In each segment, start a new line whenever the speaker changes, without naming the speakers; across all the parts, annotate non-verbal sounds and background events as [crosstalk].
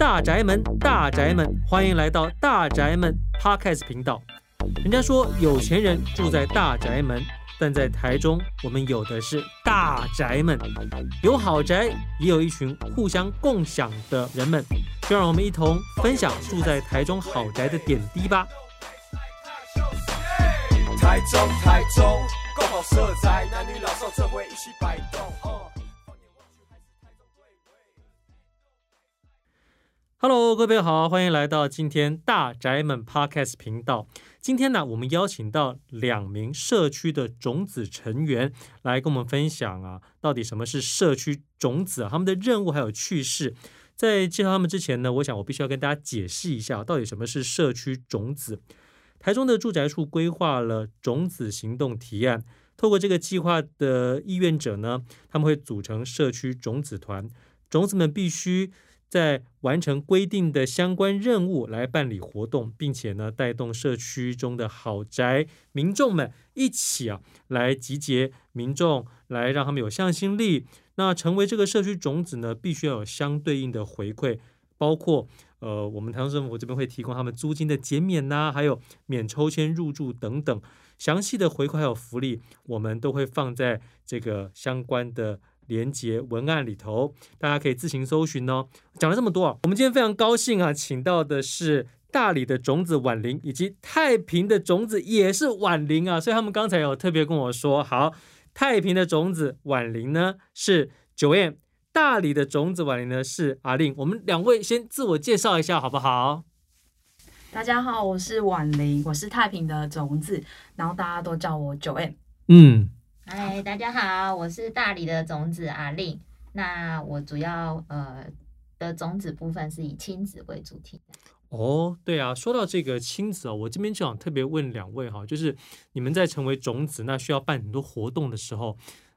大宅门，大宅门，欢迎来到大宅门 Podcast 频道。人家说有钱人住在大宅门，但在台中，我们有的是大宅门，有豪宅，也有一群互相共享的人们。就让我们一同分享住在台中豪宅的点滴吧。台中，台中，共好色彩，男女老少这回一起摆动。Hello，各位好，欢迎来到今天大宅门 Podcast 频道。今天呢，我们邀请到两名社区的种子成员来跟我们分享啊，到底什么是社区种子？他们的任务还有趣事。在介绍他们之前呢，我想我必须要跟大家解释一下，到底什么是社区种子。台中的住宅处规划了种子行动提案，透过这个计划的意愿者呢，他们会组成社区种子团，种子们必须。在完成规定的相关任务来办理活动，并且呢，带动社区中的豪宅民众们一起啊，来集结民众，来让他们有向心力。那成为这个社区种子呢，必须要有相对应的回馈，包括呃，我们台中政府这边会提供他们租金的减免呐、还有免抽签入住等等详细的回馈还有福利，我们都会放在这个相关的。连接文案里头，大家可以自行搜寻哦。讲了这么多啊，我们今天非常高兴啊，请到的是大理的种子婉玲，以及太平的种子也是婉玲啊。所以他们刚才有特别跟我说，好，太平的种子婉玲呢是 Joanne，大理的种子婉玲呢是阿令。我们两位先自我介绍一下好不好？
大家好，我是婉玲，我是太平的种子，然后大家都叫我 Joanne。
嗯。
嗨，大家好，我是大理的种子阿令。那我主要呃的种子部分是以亲子为主题。
哦，对啊，说到这个亲子哦，我这边就想特别问两位哈，就是你们在成为种子，那需要办很多活动的时候，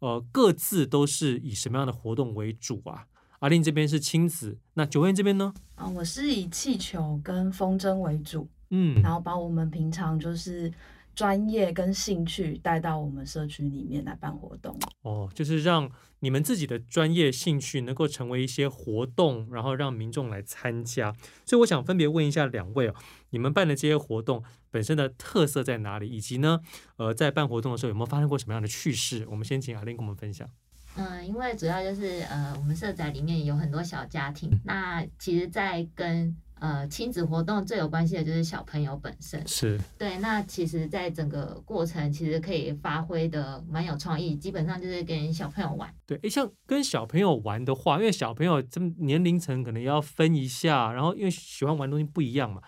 呃，各自都是以什么样的活动为主啊？阿令这边是亲子，那 Joanne 这边呢？
啊，我是以气球跟风筝为主，
嗯，
然后把我们平常就是。专业跟兴趣带到我们社区里面来办活动
哦，就是让你们自己的专业兴趣能够成为一些活动，然后让民众来参加。所以我想分别问一下两位哦，你们办的这些活动本身的特色在哪里？以及呢，呃，在办活动的时候有没有发生过什么样的趣事？我们先请阿玲跟我们分享。
嗯，因为主要就是呃，我们社宅里面有很多小家庭，那其实，在跟呃，亲子活动最有关系的就是小朋友本身，
是
对。那其实，在整个过程，其实可以发挥的蛮有创意，基本上就是跟小朋友玩。
对，诶，像跟小朋友玩的话，因为小朋友这么年龄层可能要分一下，然后因为喜欢玩东西不一样嘛，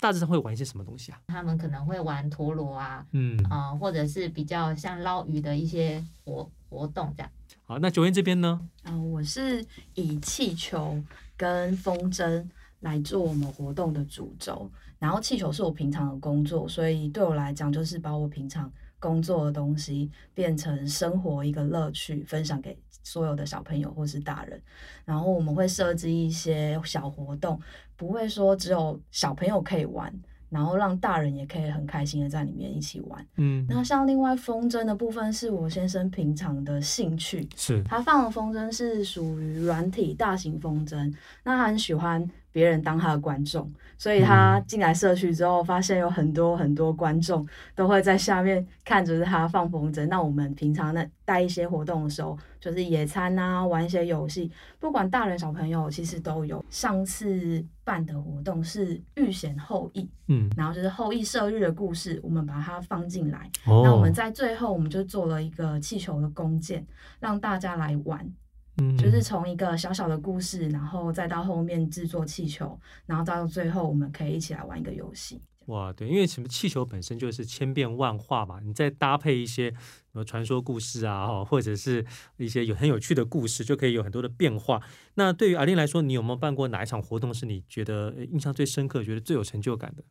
大致上会玩一些什么东西啊？
他们可能会玩陀螺啊，
嗯
啊、呃，或者是比较像捞鱼的一些活活动这样。
好，那 Joanne 这边呢？
嗯、呃，我是以气球跟风筝。来做我们活动的主轴，然后气球是我平常的工作，所以对我来讲就是把我平常工作的东西变成生活一个乐趣，分享给所有的小朋友或是大人。然后我们会设置一些小活动，不会说只有小朋友可以玩。然后让大人也可以很开心的在里面一起玩。
嗯，
那像另外风筝的部分是我先生平常的兴趣，
是
他放的风筝是属于软体大型风筝，那他很喜欢别人当他的观众，所以他进来社区之后，发现有很多很多观众都会在下面看着他放风筝。那我们平常呢带一些活动的时候，就是野餐啊，玩一些游戏，不管大人小朋友其实都有。上次办的活动是预显后羿，
嗯，
然后就是后羿射日的故事，我们把它放进来。
哦，
那我们在最后，我们就做了一个气球的弓箭，让大家来玩。
嗯，
就是从一个小小的故事，然后再到后面制作气球，然后到最后我们可以一起来玩一个游戏。
哇，对，因为什么气球本身就是千变万化嘛，你再搭配一些什么传说故事啊，或者是一些有很有趣的故事，就可以有很多的变化。那对于阿玲来说，你有没有办过哪一场活动是你觉得印象最深刻、觉得最有成就感的？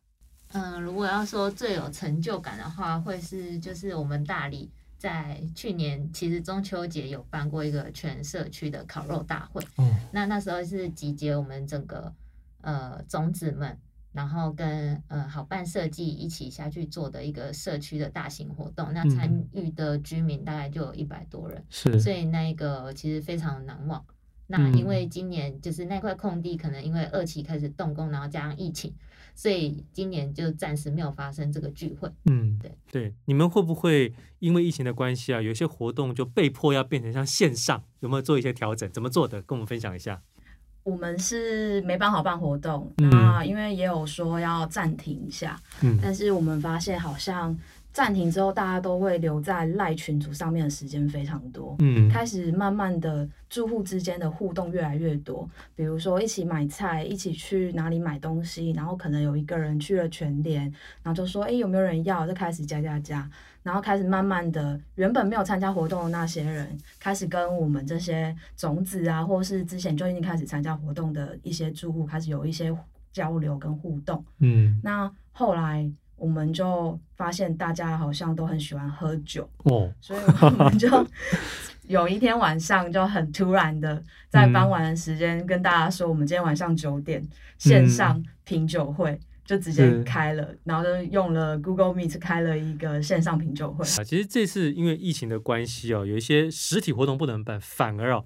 嗯，如果要说最有成就感的话，会是就是我们大里。在去年，其实中秋节有办过一个全社区的烤肉大会。
嗯，
那那时候是集结我们整个呃种子们，然后跟呃好办设计一起下去做的一个社区的大型活动。那参与的居民大概就有一百多人，
是，
所以那个其实非常难忘。那因为今年就是那块空地，可能因为二期开始动工，然后加上疫情，所以今年就暂时没有发生这个聚会。
嗯，
对
对，你们会不会因为疫情的关系啊，有些活动就被迫要变成像线上？有没有做一些调整？怎么做的？跟我们分享一下。
我们是没办法办活动，
嗯、
那因为也有说要暂停一下，
嗯，
但是我们发现好像。暂停之后，大家都会留在赖群组上面的时间非常多，
嗯，开
始慢慢的住户之间的互动越来越多，比如说一起买菜，一起去哪里买东西，然后可能有一个人去了全联，然后就说，哎，有没有人要？就开始加加加，然后开始慢慢的，原本没有参加活动的那些人，开始跟我们这些种子啊，或是之前就已经开始参加活动的一些住户，开始有一些交流跟互动，
嗯，
那后来。我们就发现大家好像都很喜欢喝酒
哦，
所以我们就 [laughs] 有一天晚上就很突然的在傍晚的时间跟大家说，我们今天晚上九点线上品酒会就直接开了，然后就用了 Google Meet 开了一个线上品酒会。
啊，其实这次因为疫情的关系哦，有一些实体活动不能办，反而哦。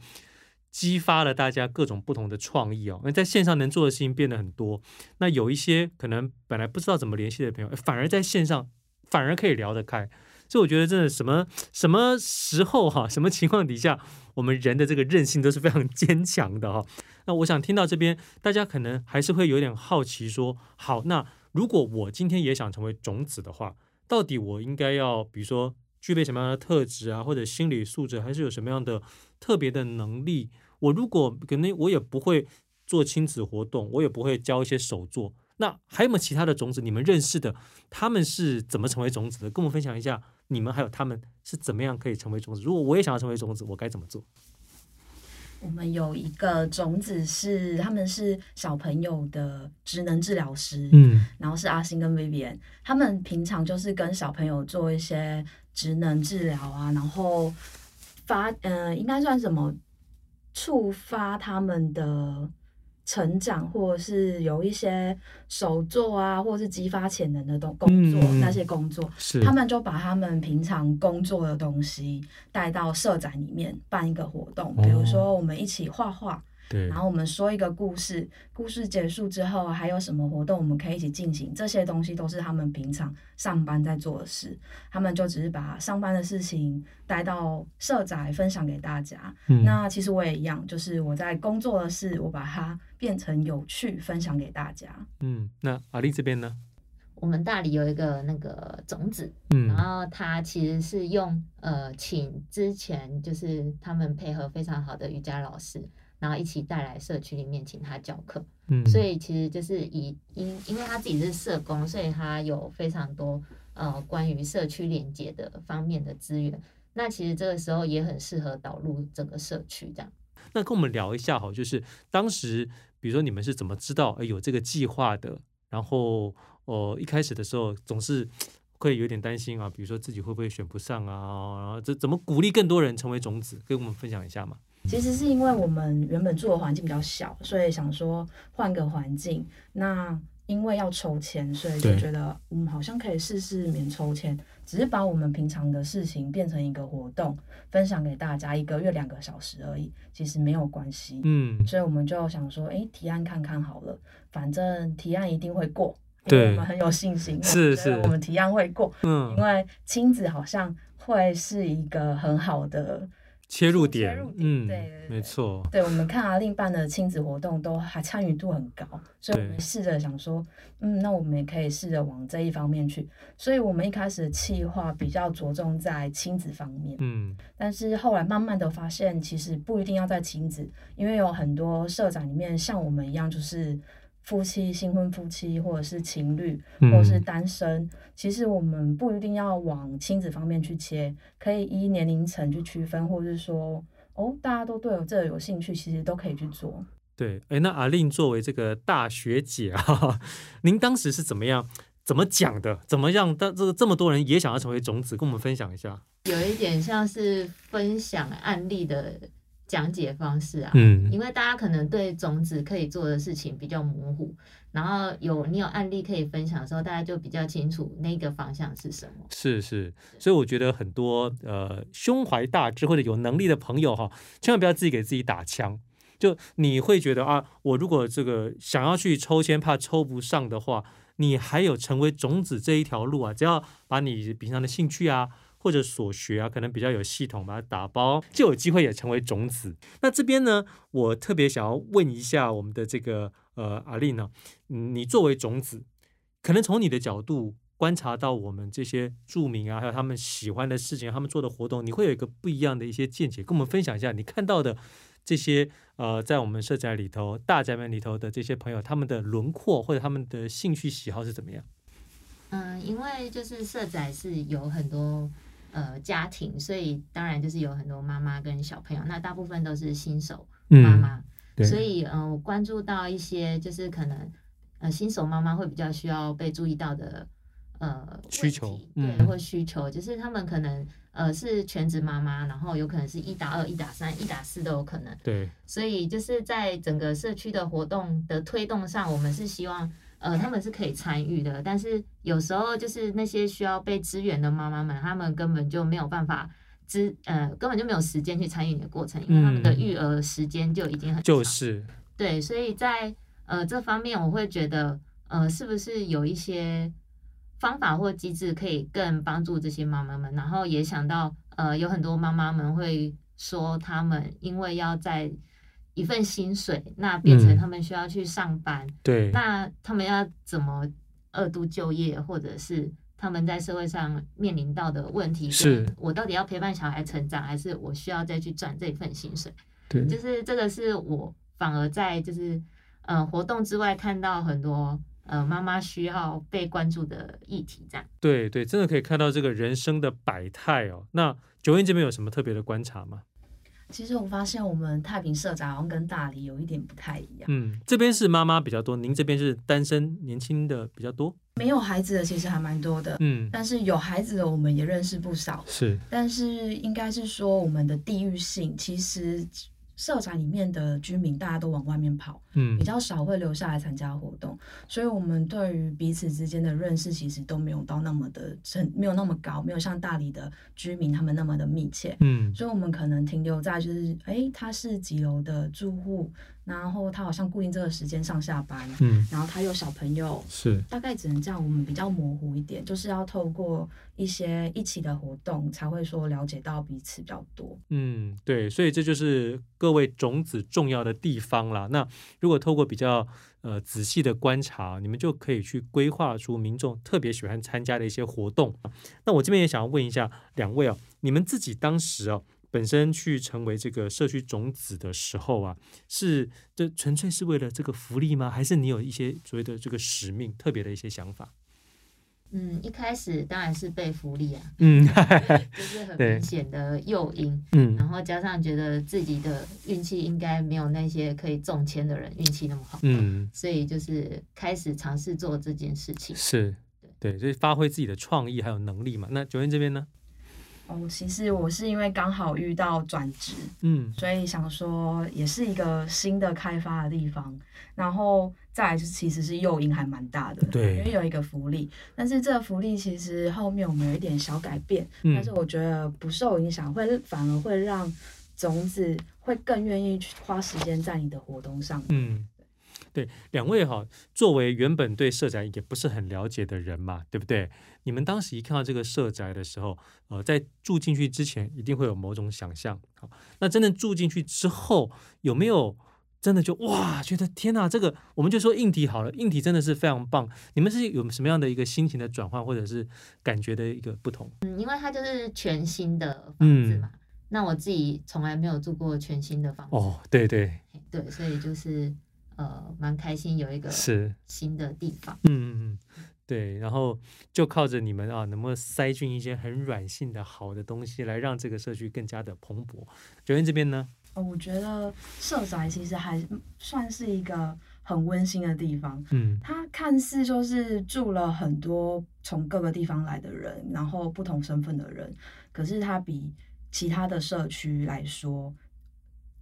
激发了大家各种不同的创意哦，那在线上能做的事情变得很多。那有一些可能本来不知道怎么联系的朋友，反而在线上反而可以聊得开。所以我觉得真的什么什么时候哈，什么情况底下，我们人的这个韧性都是非常坚强的哈。那我想听到这边，大家可能还是会有点好奇说，好，那如果我今天也想成为种子的话，到底我应该要比如说具备什么样的特质啊，或者心理素质，还是有什么样的特别的能力？我如果可能，我也不会做亲子活动，我也不会教一些手作。那还有没有其他的种子？你们认识的，他们是怎么成为种子的？跟我们分享一下，你们还有他们是怎么样可以成为种子？如果我也想要成为种子，我该怎么做？
我们有一个种子是，他们是小朋友的职能治疗师，
嗯，
然后是阿星跟 Vivian，他们平常就是跟小朋友做一些职能治疗啊，然后发，嗯、呃，应该算什么？触发他们的成长，或者是有一些手作啊，或者是激发潜能的东工作，嗯、那些工作，
是
他们就把他们平常工作的东西带到社展里面办一个活动，比如说我们一起画画。
对，
然后我们说一个故事，故事结束之后还有什么活动我们可以一起进行？这些东西都是他们平常上班在做的事，他们就只是把上班的事情带到社宅分享给大家。
嗯，
那其实我也一样，就是我在工作的事，我把它变成有趣分享给大家。
嗯，那阿丽这边呢？
我们大理有一个那个种子，
嗯，
然后他其实是用呃，请之前就是他们配合非常好的瑜伽老师。然后一起带来社区里面请他教课，
嗯，
所以其实就是以因因为他自己是社工，所以他有非常多呃关于社区连接的方面的资源。那其实这个时候也很适合导入整个社区这样。
那跟我们聊一下哈，就是当时比如说你们是怎么知道哎有这个计划的？然后呃一开始的时候总是会有点担心啊，比如说自己会不会选不上啊？然后这怎么鼓励更多人成为种子？跟我们分享一下嘛。
其实是因为我们原本住的环境比较小，所以想说换个环境。那因为要抽签，所以就觉得嗯，好像可以试试免抽签，只是把我们平常的事情变成一个活动，分享给大家，一个月两个小时而已，其实没有关系。
嗯，
所以我们就想说，哎，提案看看好了，反正提案一定会过，
对，
我们很有信心，[laughs]
是是，
我们提案会过。
嗯，
因为亲子好像会是一个很好的。
切入点，嗯，
对，
没错。
对，我们看阿令办的亲子活动都还参与度很高，所以我们试着想说，嗯，那我们也可以试着往这一方面去。所以我们一开始的企划比较着重在亲子方面，
嗯，但是后来慢慢的发现，其实不一定要在亲子，因为有很多社长里面像我们一样，就是。夫妻、新婚夫妻，或者是情侣，或者是单身，嗯，其实我们不一定要往亲子方面去切，可以依年龄层去区分，或者是说，哦，大家都对我这个有兴趣，其实都可以去做。对，哎，那阿令作为这个大学姐啊，[laughs] 您当时是怎么样、怎么讲的？怎么让？当这个这么多人也想要成为种子，跟我们分享一下。
有一点像是分享案例的。讲解方式啊，
嗯，
因为大家可能对种子可以做的事情比较模糊，然后有你有案例可以分享的时候，大家就比较清楚那个方向是什么。
是是，所以我觉得很多呃胸怀大志或者有能力的朋友哈，千万不要自己给自己打枪。就你会觉得啊，我如果这个想要去抽签，怕抽不上的话，你还有成为种子这一条路啊，只要把你平常的兴趣啊。或者所学啊，可能比较有系统，把它打包，就有机会也成为种子。那这边呢，我特别想要问一下我们的这个呃阿丽呢，你作为种子，可能从你的角度观察到我们这些住民啊，还有他们喜欢的事情，他们做的活动，你会有一个不一样的一些见解，跟我们分享一下你看到的这些呃，在我们社宅里头、大宅门里头的这些朋友，他们的轮廓或者他们的兴趣喜好是怎么样？
嗯，因为就是社宅是有很多。呃，家庭，所以当然就是有很多妈妈跟小朋友，那大部分都是新手妈妈，嗯、所以嗯、呃，我关注到一些就是可能呃新手妈妈会比较需要被注意到的呃
需求，
对，或。需求，就是他们可能呃是全职妈妈，然后有可能是一打二、一打三、一打四都有可能，
对，
所以就是在整个社区的活动的推动上，我们是希望。呃，他们是可以参与的，但是有时候就是那些需要被支援的妈妈们，他们根本就没有办法支，呃，根本就没有时间去参与你的过程，因为他们的育儿时间就已经很长，
就是。
对，所以在呃这方面，我会觉得，呃，是不是有一些方法或机制可以更帮助这些妈妈们？然后也想到，呃，有很多妈妈们会说，他们因为要在一份薪水，那变成他们需要去上班，
嗯、对，
那他们要怎么二度就业，或者是他们在社会上面临到的问题是，我到底要陪伴小孩成长，还是我需要再去赚这份薪水？
对，
就是这个是我反而在就是呃活动之外看到很多呃妈妈需要被关注的议题，这样。
对对，真的可以看到这个人生的百态哦。那 Joanne 这边有什么特别的观察吗？
其实我发现我们太平社宅好像跟大理有一点不太一样。
嗯，这边是妈妈比较多，您这边是单身年轻的比较多。
没有孩子的其实还蛮多的。
嗯，
但是有孩子的我们也认识不少。
是，
但是应该是说我们的地域性其实。社宅里面的居民大家都往外面跑，嗯，比较少会留下来参加活动，所以我们对于彼此之间的认识其实都没有到那么的深，没有那么高，没有像大理的居民他们那么的密切，嗯，所以我们可能停留在就是，哎、欸，他是几楼的住户。然后他好像固定这个时间上下班，嗯，然后他有小朋友，
是
大概只能这样，我们比较模糊一点，就是要透过一些一起的活动才会说了解到彼此比较多。
嗯，对，所以这就是各位种子重要的地方啦。那如果透过比较呃仔细的观察，你们就可以去规划出民众特别喜欢参加的一些活动。那我这边也想要问一下两位哦，你们自己当时哦。本身去成为这个社区种子的时候啊，是这纯粹是为了这个福利吗？还是你有一些所谓的这个使命、特别的一些想法？
嗯，一开始当然是被福利啊，
嗯，[laughs]
就是很明显的诱因，嗯，然后加上觉得自己的运气应该没有那些可以中签的人运气那么好，嗯，所以就是开始尝试做这件事情，
是对，对，所以发挥自己的创意还有能力嘛。那 Joanne 这边呢？
哦，其实我是因为刚好遇到转职，嗯，所以想说也是一个新的开发的地方，然后再来就其实是诱因还蛮大的，
对，
因为有一个福利，但是这个福利其实后面我们有一点小改变，嗯，但是我觉得不受影响，会反而会让种子会更愿意去花时间在你的活动上，
嗯。对，两位哈，作为原本对社宅也不是很了解的人嘛，对不对？你们当时一看到这个社宅的时候，呃，在住进去之前，一定会有某种想象。好，那真的住进去之后，有没有真的就哇，觉得天哪，这个我们就说硬体好了，硬体真的是非常棒。你们是有什么样的一个心情的转换，或者是感觉的一个不同？
嗯，因为它就是全新的房子嘛。嗯，那我自己从来没有住过全新的房子。
哦，对对
对，所以就是。呃，蛮开心有一个是新的地方，
嗯嗯嗯，对，然后就靠着你们啊，能不能塞进一些很软性的好的东西，来让这个社区更加的蓬勃。Joanne 这边呢？
哦，我觉得社宅其实还算是一个很温馨的地方，嗯，它看似就是住了很多从各个地方来的人，然后不同身份的人，可是它比其他的社区来说，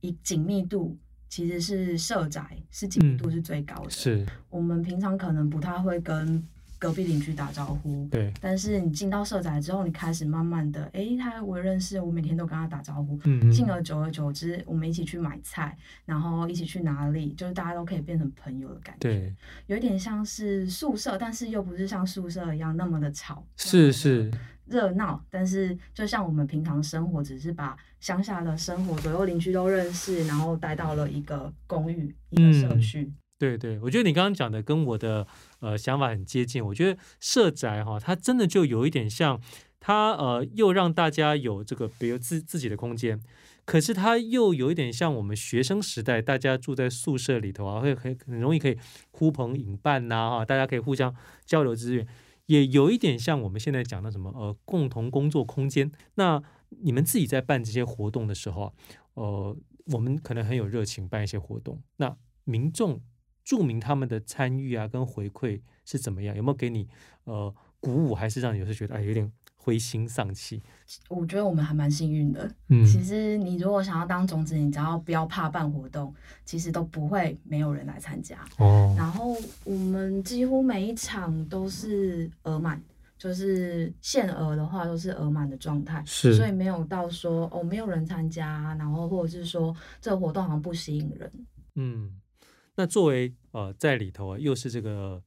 以紧密度。其实是社宅是紧密度是最高的，
嗯，是。
我们平常可能不太会跟隔壁邻居打招呼，
对。
但是你进到社宅之后，你开始慢慢的，哎、欸，他我认识，我每天都跟他打招呼。嗯嗯。进而久而久之，我们一起去买菜，然后一起去哪里，就是大家都可以变成朋友的感觉。对。有一点像是宿舍，但是又不是像宿舍一样那么的吵。
是是。
热闹，但是就像我们平常生活，只是把乡下的生活，左右邻居都认识，然后带到了一个公寓、一个社区。嗯
对对，我觉得你刚刚讲的跟我的呃想法很接近。我觉得社宅哈，它真的就有一点像，它呃又让大家有这个比如自自己的空间，可是它又有一点像我们学生时代大家住在宿舍里头啊，会很很容易可以呼朋引伴呐哈，大家可以互相交流资源，也有一点像我们现在讲的什么呃共同工作空间。那你们自己在办这些活动的时候啊，呃，我们可能很有热情办一些活动，那民众。注明他们的参与啊，跟回馈是怎么样？有没有给你呃鼓舞，还是让你有时觉得哎有点灰心丧气？
我觉得我们还蛮幸运的。嗯，其实你如果想要当种子，你只要不要怕办活动，其实都不会没有人来参加。哦。然后我们几乎每一场都是额满，就是限额的话都是额满的状态。是。所以没有到说哦没有人参加，然后或者是说这个活动好像不吸引人。
嗯。那作为呃在里头啊，又是这个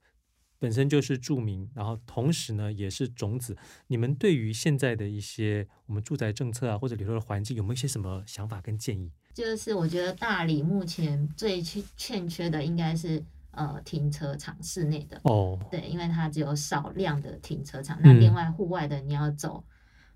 本身就是著名，然后同时呢也是种子。你们对于现在的一些我们住宅政策啊，或者里头的环境，有没有一些什么想法跟建议？
就是我觉得大理目前最欠欠缺的应该是呃停车场室内的哦，对，因为它只有少量的停车场。那另外户外的你要走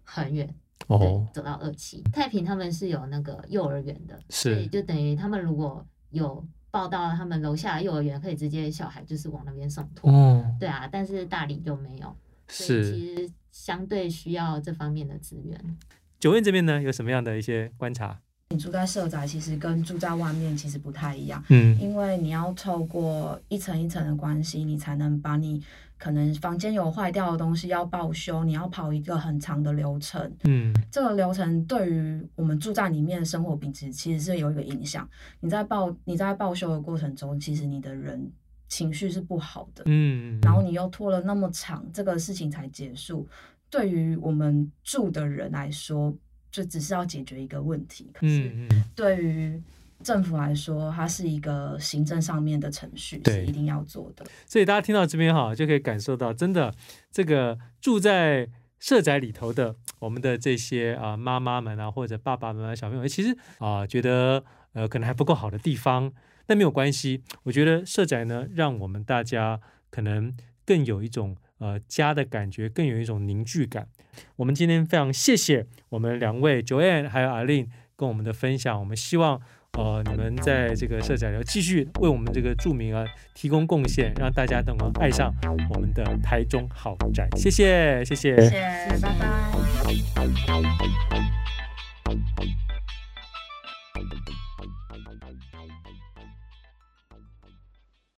很远哦，对，走到二期。太平他们是有那个幼儿园的，是，就等于他们如果有。报到他们楼下幼儿园，可以直接小孩就是往那边送托。哦，对啊，但是大理就没有，所以其实相对需要这方面的资源。
九院这边呢，有什么样的一些观察？
你住在社宅，其实跟住在外面其实不太一样。嗯，因为你要透过一层一层的关系，你才能把你。可能房间有坏掉的东西要报修，你要跑一个很长的流程。嗯，这个流程对于我们住在里面的生活品质其实是有一个影响。你在报你在报修的过程中，其实你的人情绪是不好的。嗯，然后你又拖了那么长，这个事情才结束，对于我们住的人来说，就只是要解决一个问题。可是对于政府来说，它是一个行政上面的程序，是一定要做的。
所以大家听到这边哈，就可以感受到，真的这个住在社宅里头的我们的这些啊妈妈们啊，或者爸爸们啊、小朋友，其实啊觉得呃可能还不够好的地方，但没有关系。我觉得社宅呢，让我们大家可能更有一种呃家的感觉，更有一种凝聚感。我们今天非常谢谢我们两位 Joanne 还有 Arlene 跟我们的分享，我们希望。呃，你们在这个社展要继续为我们这个著名啊提供贡献，让大家都能爱上我们的台中豪宅。谢谢，谢谢，
谢谢，拜拜。